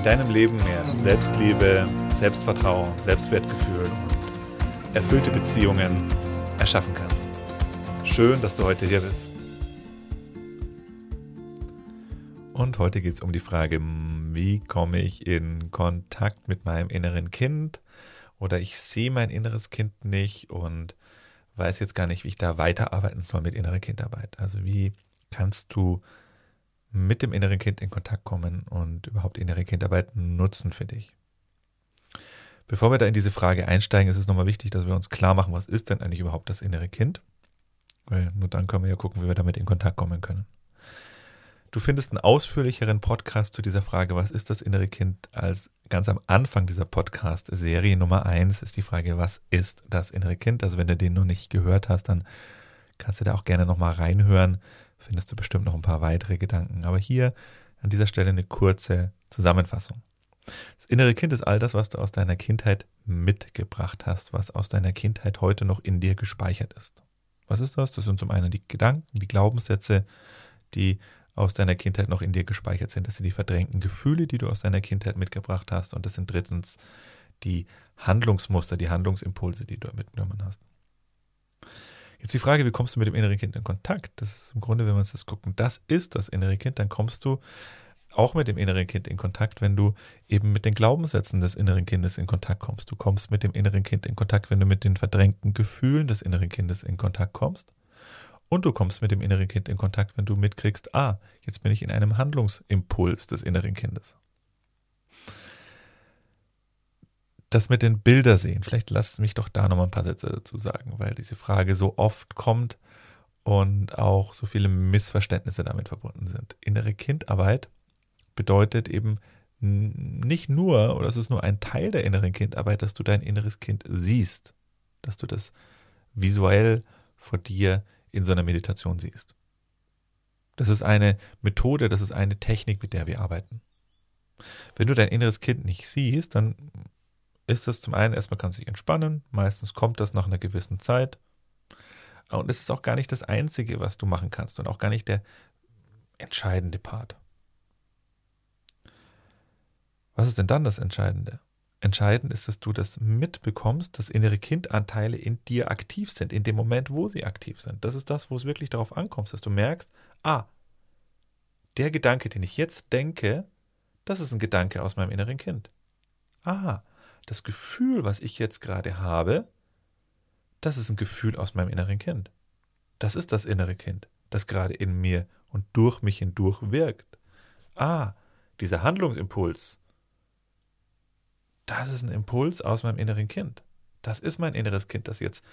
in deinem Leben mehr Selbstliebe, Selbstvertrauen, Selbstwertgefühl und erfüllte Beziehungen erschaffen kannst. Schön, dass du heute hier bist. Und heute geht es um die Frage, wie komme ich in Kontakt mit meinem inneren Kind oder ich sehe mein inneres Kind nicht und weiß jetzt gar nicht, wie ich da weiterarbeiten soll mit innerer Kindarbeit. Also wie kannst du mit dem inneren Kind in Kontakt kommen und überhaupt innere Kindarbeit nutzen für dich. Bevor wir da in diese Frage einsteigen, ist es nochmal wichtig, dass wir uns klar machen, was ist denn eigentlich überhaupt das innere Kind? Weil nur dann können wir ja gucken, wie wir damit in Kontakt kommen können. Du findest einen ausführlicheren Podcast zu dieser Frage, was ist das innere Kind, als ganz am Anfang dieser Podcast-Serie Nummer eins ist die Frage, was ist das innere Kind? Also wenn du den noch nicht gehört hast, dann kannst du da auch gerne nochmal reinhören findest du bestimmt noch ein paar weitere Gedanken. Aber hier an dieser Stelle eine kurze Zusammenfassung. Das innere Kind ist all das, was du aus deiner Kindheit mitgebracht hast, was aus deiner Kindheit heute noch in dir gespeichert ist. Was ist das? Das sind zum einen die Gedanken, die Glaubenssätze, die aus deiner Kindheit noch in dir gespeichert sind. Das sind die verdrängten Gefühle, die du aus deiner Kindheit mitgebracht hast. Und das sind drittens die Handlungsmuster, die Handlungsimpulse, die du mitgenommen hast. Jetzt die Frage, wie kommst du mit dem inneren Kind in Kontakt? Das ist im Grunde, wenn wir uns das gucken, das ist das innere Kind, dann kommst du auch mit dem inneren Kind in Kontakt, wenn du eben mit den Glaubenssätzen des inneren Kindes in Kontakt kommst. Du kommst mit dem inneren Kind in Kontakt, wenn du mit den verdrängten Gefühlen des inneren Kindes in Kontakt kommst. Und du kommst mit dem inneren Kind in Kontakt, wenn du mitkriegst, ah, jetzt bin ich in einem Handlungsimpuls des inneren Kindes. Das mit den Bilder sehen. Vielleicht lasst mich doch da nochmal ein paar Sätze dazu sagen, weil diese Frage so oft kommt und auch so viele Missverständnisse damit verbunden sind. Innere Kindarbeit bedeutet eben nicht nur, oder es ist nur ein Teil der inneren Kindarbeit, dass du dein inneres Kind siehst, dass du das visuell vor dir in so einer Meditation siehst. Das ist eine Methode, das ist eine Technik, mit der wir arbeiten. Wenn du dein inneres Kind nicht siehst, dann ist es zum einen erstmal kann sich entspannen, meistens kommt das nach einer gewissen Zeit. Und es ist auch gar nicht das Einzige, was du machen kannst und auch gar nicht der entscheidende Part. Was ist denn dann das Entscheidende? Entscheidend ist, dass du das mitbekommst, dass innere Kindanteile in dir aktiv sind, in dem Moment, wo sie aktiv sind. Das ist das, wo es wirklich darauf ankommt, dass du merkst, ah, der Gedanke, den ich jetzt denke, das ist ein Gedanke aus meinem inneren Kind. Ah, das Gefühl, was ich jetzt gerade habe, das ist ein Gefühl aus meinem inneren Kind. Das ist das innere Kind, das gerade in mir und durch mich hindurch wirkt. Ah, dieser Handlungsimpuls, das ist ein Impuls aus meinem inneren Kind. Das ist mein inneres Kind, das jetzt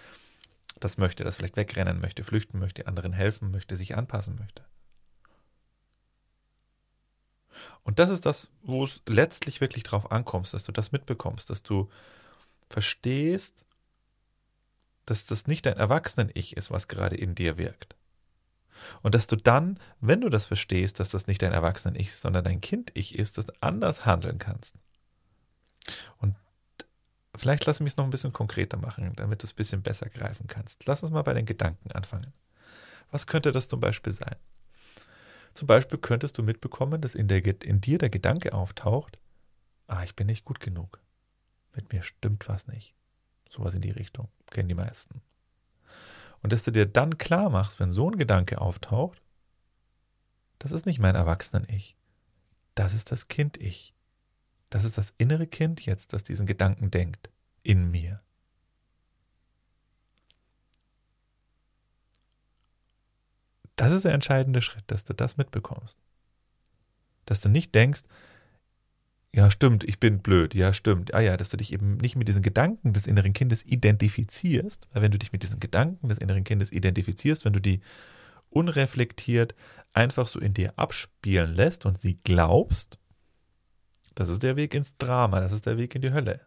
das möchte, das vielleicht wegrennen möchte, flüchten möchte, anderen helfen möchte, sich anpassen möchte. Und das ist das, wo es letztlich wirklich drauf ankommt, dass du das mitbekommst, dass du verstehst, dass das nicht dein Erwachsenen-Ich ist, was gerade in dir wirkt. Und dass du dann, wenn du das verstehst, dass das nicht dein Erwachsenen-Ich ist, sondern dein Kind-Ich ist, das anders handeln kannst. Und vielleicht lass mich es noch ein bisschen konkreter machen, damit du es ein bisschen besser greifen kannst. Lass uns mal bei den Gedanken anfangen. Was könnte das zum Beispiel sein? Zum Beispiel könntest du mitbekommen, dass in, der, in dir der Gedanke auftaucht, ah, ich bin nicht gut genug. Mit mir stimmt was nicht. Sowas in die Richtung. Kennen die meisten. Und dass du dir dann klar machst, wenn so ein Gedanke auftaucht, das ist nicht mein Erwachsenen-Ich. Das ist das Kind-Ich. Das ist das innere Kind jetzt, das diesen Gedanken denkt. In mir. Das ist der entscheidende Schritt, dass du das mitbekommst. Dass du nicht denkst, ja, stimmt, ich bin blöd, ja, stimmt, ah ja, dass du dich eben nicht mit diesen Gedanken des inneren Kindes identifizierst, weil wenn du dich mit diesen Gedanken des inneren Kindes identifizierst, wenn du die unreflektiert einfach so in dir abspielen lässt und sie glaubst, Das ist der Weg ins Drama, das ist der Weg in die Hölle.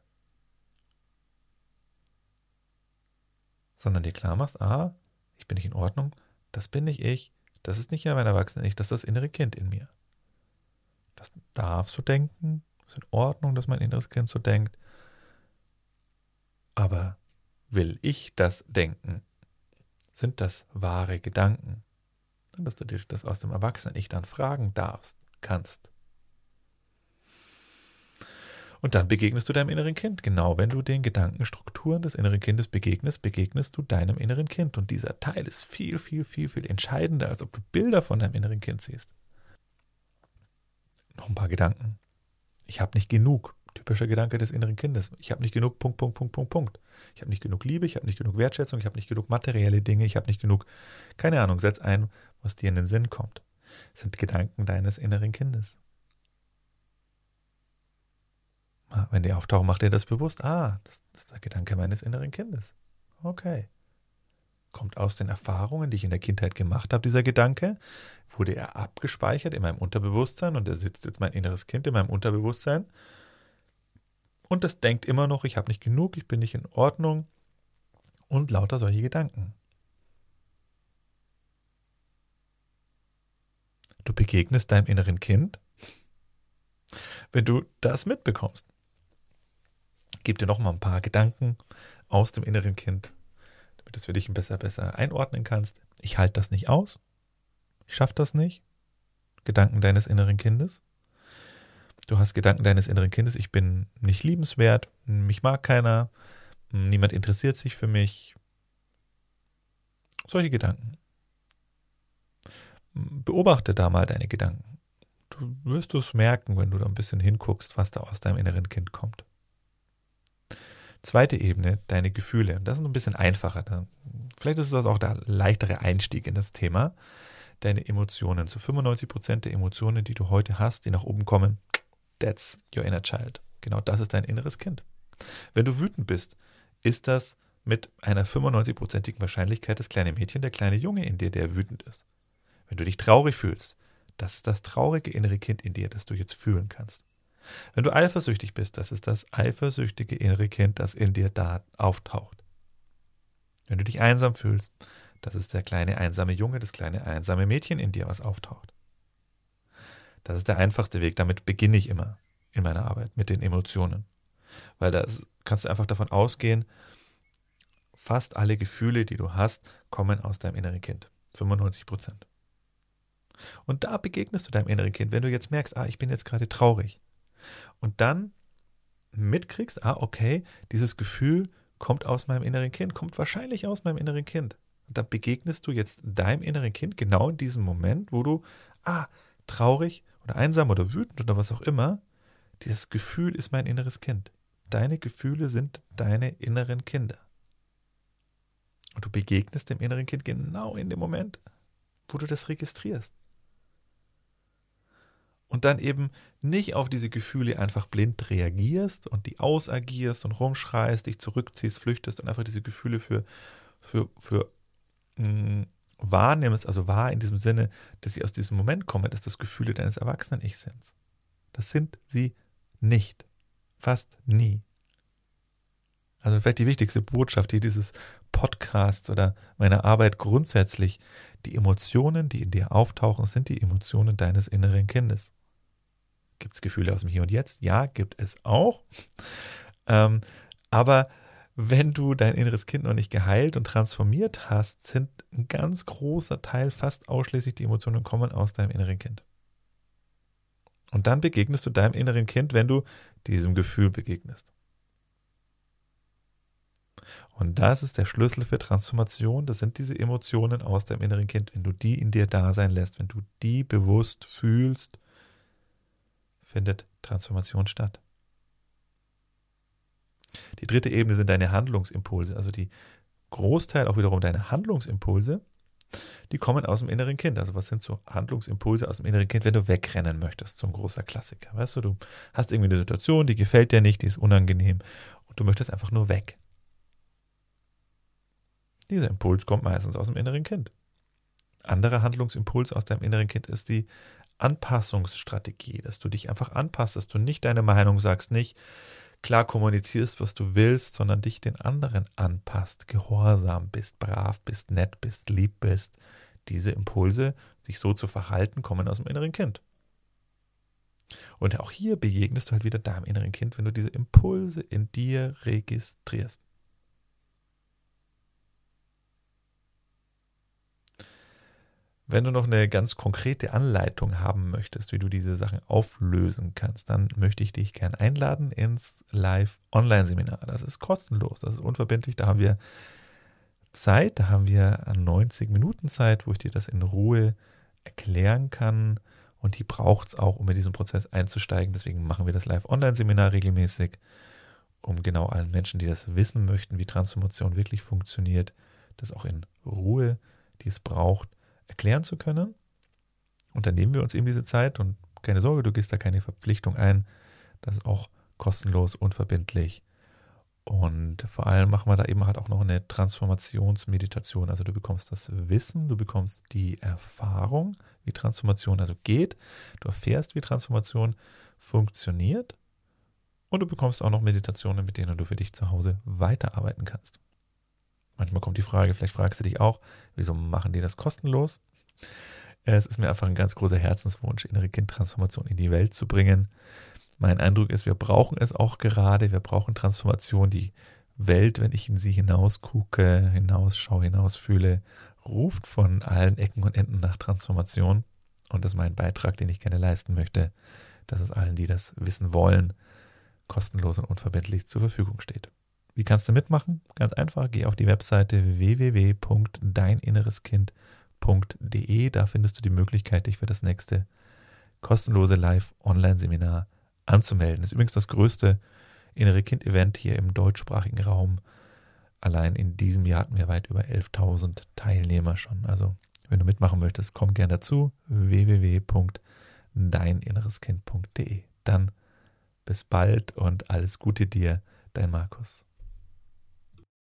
Sondern dir klar machst, ah, ich bin nicht in Ordnung, das bin nicht ich, das ist nicht ja mein Erwachsener Ich, das ist das innere Kind in mir. Das darfst du denken, ist in Ordnung, dass mein inneres Kind so denkt. Aber will ich das denken? Sind das wahre Gedanken? Dass du dir das aus dem Erwachsenen-Ich dann fragen darfst, kannst. Und dann begegnest du deinem inneren Kind. Genau wenn du den Gedankenstrukturen des inneren Kindes begegnest, begegnest du deinem inneren Kind. Und dieser Teil ist viel, viel, viel, viel entscheidender, als ob du Bilder von deinem inneren Kind siehst. Noch ein paar Gedanken. Ich habe nicht genug. Typischer Gedanke des inneren Kindes. Ich habe nicht genug, Punkt, Punkt, Punkt, Punkt, Punkt. Ich habe nicht genug Liebe, ich habe nicht genug Wertschätzung, ich habe nicht genug materielle Dinge, ich habe nicht genug, keine Ahnung, setz ein, was dir in den Sinn kommt. Das sind Gedanken deines inneren Kindes. Wenn die auftauchen, macht dir das bewusst. Ah, das ist der Gedanke meines inneren Kindes. Okay. Kommt aus den Erfahrungen, die ich in der Kindheit gemacht habe, dieser Gedanke? Wurde er abgespeichert in meinem Unterbewusstsein und er sitzt jetzt mein inneres Kind in meinem Unterbewusstsein? Und das denkt immer noch, ich habe nicht genug, ich bin nicht in Ordnung und lauter solche Gedanken. Du begegnest deinem inneren Kind, wenn du das mitbekommst gebe dir noch mal ein paar Gedanken aus dem inneren Kind, damit du es für dich besser, besser einordnen kannst. Ich halte das nicht aus. Ich schaffe das nicht. Gedanken deines inneren Kindes. Du hast Gedanken deines inneren Kindes, ich bin nicht liebenswert, mich mag keiner, niemand interessiert sich für mich. Solche Gedanken. Beobachte da mal deine Gedanken. Du wirst es merken, wenn du da ein bisschen hinguckst, was da aus deinem inneren Kind kommt. Zweite Ebene, deine Gefühle. Das ist ein bisschen einfacher. Vielleicht ist das auch der leichtere Einstieg in das Thema. Deine Emotionen. Zu 95 Prozent der Emotionen, die du heute hast, die nach oben kommen, that's your inner child. Genau das ist dein inneres Kind. Wenn du wütend bist, ist das mit einer 95-prozentigen Wahrscheinlichkeit das kleine Mädchen, der kleine Junge in dir, der wütend ist. Wenn du dich traurig fühlst, das ist das traurige innere Kind in dir, das du jetzt fühlen kannst. Wenn du eifersüchtig bist, das ist das eifersüchtige innere Kind, das in dir da auftaucht. Wenn du dich einsam fühlst, das ist der kleine einsame Junge, das kleine einsame Mädchen in dir, was auftaucht. Das ist der einfachste Weg, damit beginne ich immer in meiner Arbeit mit den Emotionen. Weil da kannst du einfach davon ausgehen, fast alle Gefühle, die du hast, kommen aus deinem inneren Kind. 95 Prozent. Und da begegnest du deinem inneren Kind, wenn du jetzt merkst, ah, ich bin jetzt gerade traurig und dann mitkriegst, ah, okay, dieses Gefühl kommt aus meinem inneren Kind, kommt wahrscheinlich aus meinem inneren Kind. Und dann begegnest du jetzt deinem inneren Kind genau in diesem Moment, wo du, ah, traurig oder einsam oder wütend oder was auch immer, dieses Gefühl ist mein inneres Kind. Deine Gefühle sind deine inneren Kinder. Und du begegnest dem inneren Kind genau in dem Moment, wo du das registrierst und dann eben nicht auf diese Gefühle einfach blind reagierst und die ausagierst und rumschreist, dich zurückziehst, flüchtest und einfach diese Gefühle für, für, für mh, mm, wahrnimmst, also wahr in diesem Sinne, dass sie aus diesem Moment kommen, dass das Gefühle deines Erwachsenen-Ich sind. Das sind sie nicht. Fast nie. Also vielleicht die wichtigste Botschaft hier dieses Podcasts oder meiner Arbeit grundsätzlich. Die Emotionen, die in dir auftauchen, sind die Emotionen deines inneren Kindes. Gibt es Gefühle aus dem Hier und Jetzt? Ja, gibt es auch. Ähm, aber wenn du dein inneres Kind noch nicht geheilt und transformiert hast, sind ein ganz großer Teil, fast ausschließlich die Emotionen kommen aus deinem inneren Kind. Und dann begegnest du deinem inneren Kind, wenn du diesem Gefühl begegnest. Und das ist der Schlüssel für Transformation. Das sind diese Emotionen aus deinem inneren Kind. Wenn du die in dir da sein lässt, wenn du die bewusst fühlst findet Transformation statt. Die dritte Ebene sind deine Handlungsimpulse, also die Großteil auch wiederum deine Handlungsimpulse, die kommen aus dem inneren Kind. Also was sind so Handlungsimpulse aus dem inneren Kind, wenn du wegrennen möchtest, so ein großer Klassiker. Weißt du, du hast irgendwie eine Situation, die gefällt dir nicht, die ist unangenehm und du möchtest einfach nur weg. Dieser Impuls kommt meistens aus dem inneren Kind. Anderer Handlungsimpuls aus deinem inneren Kind ist die Anpassungsstrategie, dass du dich einfach anpasst, dass du nicht deine Meinung sagst, nicht klar kommunizierst, was du willst, sondern dich den anderen anpasst, gehorsam bist, brav bist, nett bist, lieb bist. Diese Impulse, sich so zu verhalten, kommen aus dem inneren Kind. Und auch hier begegnest du halt wieder deinem inneren Kind, wenn du diese Impulse in dir registrierst. Wenn du noch eine ganz konkrete Anleitung haben möchtest, wie du diese Sachen auflösen kannst, dann möchte ich dich gern einladen ins Live-Online-Seminar. Das ist kostenlos, das ist unverbindlich. Da haben wir Zeit, da haben wir 90 Minuten Zeit, wo ich dir das in Ruhe erklären kann. Und die braucht es auch, um in diesen Prozess einzusteigen. Deswegen machen wir das Live-Online-Seminar regelmäßig, um genau allen Menschen, die das wissen möchten, wie Transformation wirklich funktioniert, das auch in Ruhe, die es braucht, erklären zu können. Und dann nehmen wir uns eben diese Zeit und keine Sorge, du gehst da keine Verpflichtung ein. Das ist auch kostenlos, unverbindlich. Und vor allem machen wir da eben halt auch noch eine Transformationsmeditation. Also du bekommst das Wissen, du bekommst die Erfahrung, wie Transformation also geht. Du erfährst, wie Transformation funktioniert. Und du bekommst auch noch Meditationen, mit denen du für dich zu Hause weiterarbeiten kannst. Manchmal kommt die Frage, vielleicht fragst du dich auch, wieso machen die das kostenlos? Es ist mir einfach ein ganz großer Herzenswunsch, innere Kindtransformation in die Welt zu bringen. Mein Eindruck ist, wir brauchen es auch gerade. Wir brauchen Transformation. Die Welt, wenn ich in sie hinausgucke, hinausschaue, hinausfühle, ruft von allen Ecken und Enden nach Transformation. Und das ist mein Beitrag, den ich gerne leisten möchte, dass es allen, die das wissen wollen, kostenlos und unverbindlich zur Verfügung steht. Wie kannst du mitmachen? Ganz einfach, geh auf die Webseite www.deininnereskind.de. Da findest du die Möglichkeit, dich für das nächste kostenlose Live-Online-Seminar anzumelden. Das ist übrigens das größte Innere Kind-Event hier im deutschsprachigen Raum. Allein in diesem Jahr hatten wir weit über 11.000 Teilnehmer schon. Also, wenn du mitmachen möchtest, komm gern dazu. www.deininnereskind.de. Dann bis bald und alles Gute dir, dein Markus.